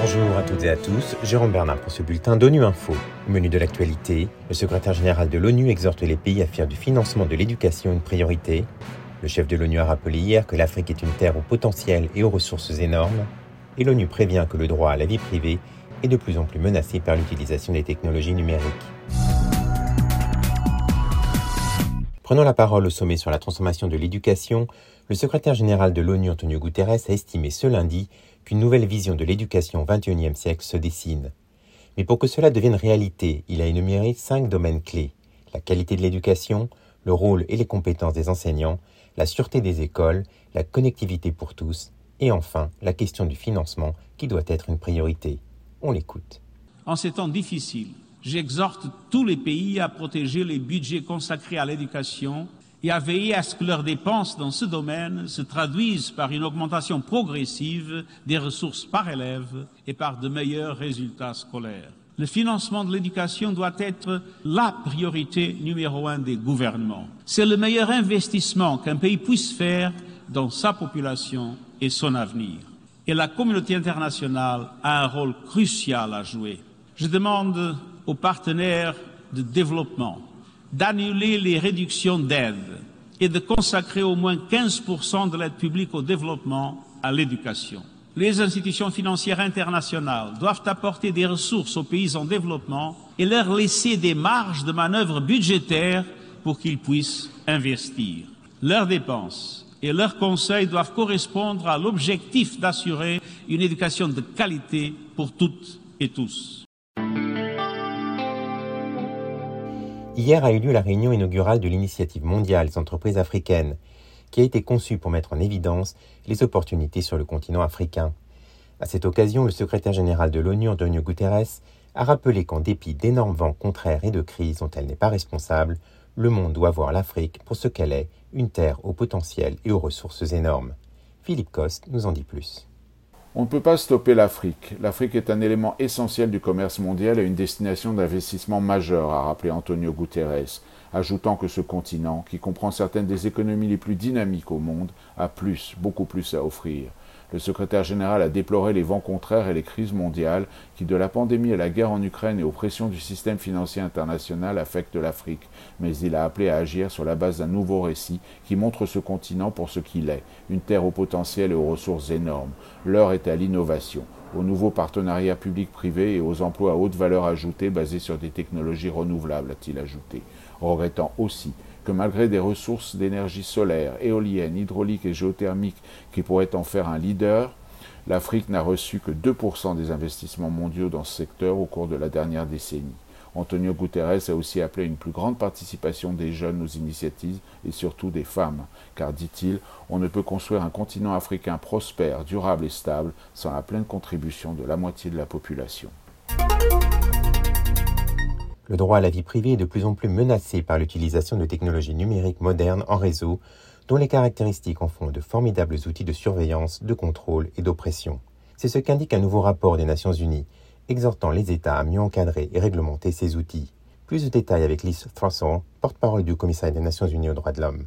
Bonjour à toutes et à tous, Jérôme Bernard pour ce bulletin d'ONU Info. menu de l'actualité, le secrétaire général de l'ONU exhorte les pays à faire du financement de l'éducation une priorité. Le chef de l'ONU a rappelé hier que l'Afrique est une terre au potentiel et aux ressources énormes. Et l'ONU prévient que le droit à la vie privée est de plus en plus menacé par l'utilisation des technologies numériques. Prenant la parole au sommet sur la transformation de l'éducation, le secrétaire général de l'ONU Antonio Guterres a estimé ce lundi qu'une nouvelle vision de l'éducation au XXIe siècle se dessine. Mais pour que cela devienne réalité, il a énuméré cinq domaines clés la qualité de l'éducation, le rôle et les compétences des enseignants, la sûreté des écoles, la connectivité pour tous et enfin la question du financement qui doit être une priorité. On l'écoute. En ces temps difficiles, j'exhorte tous les pays à protéger les budgets consacrés à l'éducation et à veiller à ce que leurs dépenses dans ce domaine se traduisent par une augmentation progressive des ressources par élève et par de meilleurs résultats scolaires. Le financement de l'éducation doit être la priorité numéro un des gouvernements. C'est le meilleur investissement qu'un pays puisse faire dans sa population et son avenir. Et la communauté internationale a un rôle crucial à jouer. Je demande aux partenaires de développement d'annuler les réductions d'aide et de consacrer au moins 15% de l'aide publique au développement à l'éducation. Les institutions financières internationales doivent apporter des ressources aux pays en développement et leur laisser des marges de manœuvre budgétaires pour qu'ils puissent investir. Leurs dépenses et leurs conseils doivent correspondre à l'objectif d'assurer une éducation de qualité pour toutes et tous. Hier a eu lieu la réunion inaugurale de l'initiative mondiale des entreprises africaines, qui a été conçue pour mettre en évidence les opportunités sur le continent africain. À cette occasion, le secrétaire général de l'ONU, Antonio Guterres, a rappelé qu'en dépit d'énormes vents contraires et de crises dont elle n'est pas responsable, le monde doit voir l'Afrique pour ce qu'elle est, une terre au potentiel et aux ressources énormes. Philippe Coste nous en dit plus. On ne peut pas stopper l'Afrique. L'Afrique est un élément essentiel du commerce mondial et une destination d'investissement majeure, a rappelé Antonio Guterres, ajoutant que ce continent, qui comprend certaines des économies les plus dynamiques au monde, a plus, beaucoup plus à offrir. Le secrétaire général a déploré les vents contraires et les crises mondiales qui, de la pandémie à la guerre en Ukraine et aux pressions du système financier international, affectent l'Afrique. Mais il a appelé à agir sur la base d'un nouveau récit qui montre ce continent pour ce qu'il est, une terre au potentiel et aux ressources énormes. L'heure est à l'innovation aux nouveaux partenariats publics-privés et aux emplois à haute valeur ajoutée basés sur des technologies renouvelables, a-t-il ajouté, regrettant aussi que malgré des ressources d'énergie solaire, éolienne, hydraulique et géothermique qui pourraient en faire un leader, l'Afrique n'a reçu que 2% des investissements mondiaux dans ce secteur au cours de la dernière décennie. Antonio Guterres a aussi appelé une plus grande participation des jeunes aux initiatives et surtout des femmes, car, dit-il, on ne peut construire un continent africain prospère, durable et stable sans la pleine contribution de la moitié de la population. Le droit à la vie privée est de plus en plus menacé par l'utilisation de technologies numériques modernes en réseau, dont les caractéristiques en font de formidables outils de surveillance, de contrôle et d'oppression. C'est ce qu'indique un nouveau rapport des Nations Unies, exhortant les États à mieux encadrer et réglementer ces outils. Plus de détails avec Liz Frasson, porte-parole du commissariat des Nations Unies aux droits de l'homme.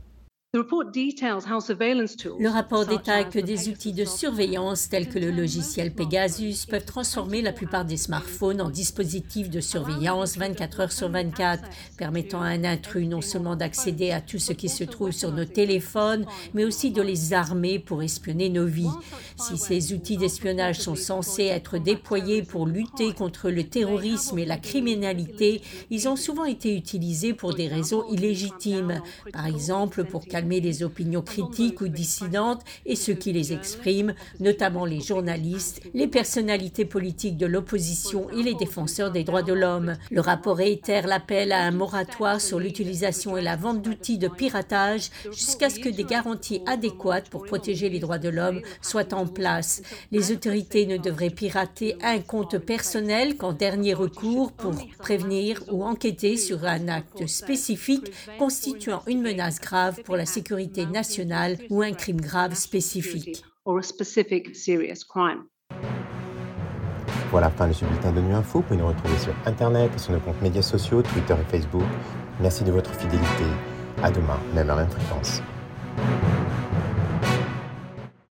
Le rapport détaille que des outils de surveillance tels que le logiciel Pegasus peuvent transformer la plupart des smartphones en dispositifs de surveillance 24 heures sur 24, permettant à un intrus non seulement d'accéder à tout ce qui se trouve sur nos téléphones, mais aussi de les armer pour espionner nos vies. Si ces outils d'espionnage sont censés être déployés pour lutter contre le terrorisme et la criminalité, ils ont souvent été utilisés pour des raisons illégitimes, par exemple pour calmer les opinions critiques ou dissidentes et ceux qui les expriment, notamment les journalistes, les personnalités politiques de l'opposition et les défenseurs des droits de l'homme. Le rapport réitère l'appel à un moratoire sur l'utilisation et la vente d'outils de piratage jusqu'à ce que des garanties adéquates pour protéger les droits de l'homme soient en place. Les autorités ne devraient pirater un compte personnel qu'en dernier recours pour prévenir ou enquêter sur un acte spécifique constituant une menace grave pour la sécurité nationale ou un crime grave spécifique. Voilà, fin de ce bulletin de Nuit Info. Vous pouvez nous retrouver sur Internet et sur nos comptes médias sociaux, Twitter et Facebook. Merci de votre fidélité. À demain, même à même fréquence.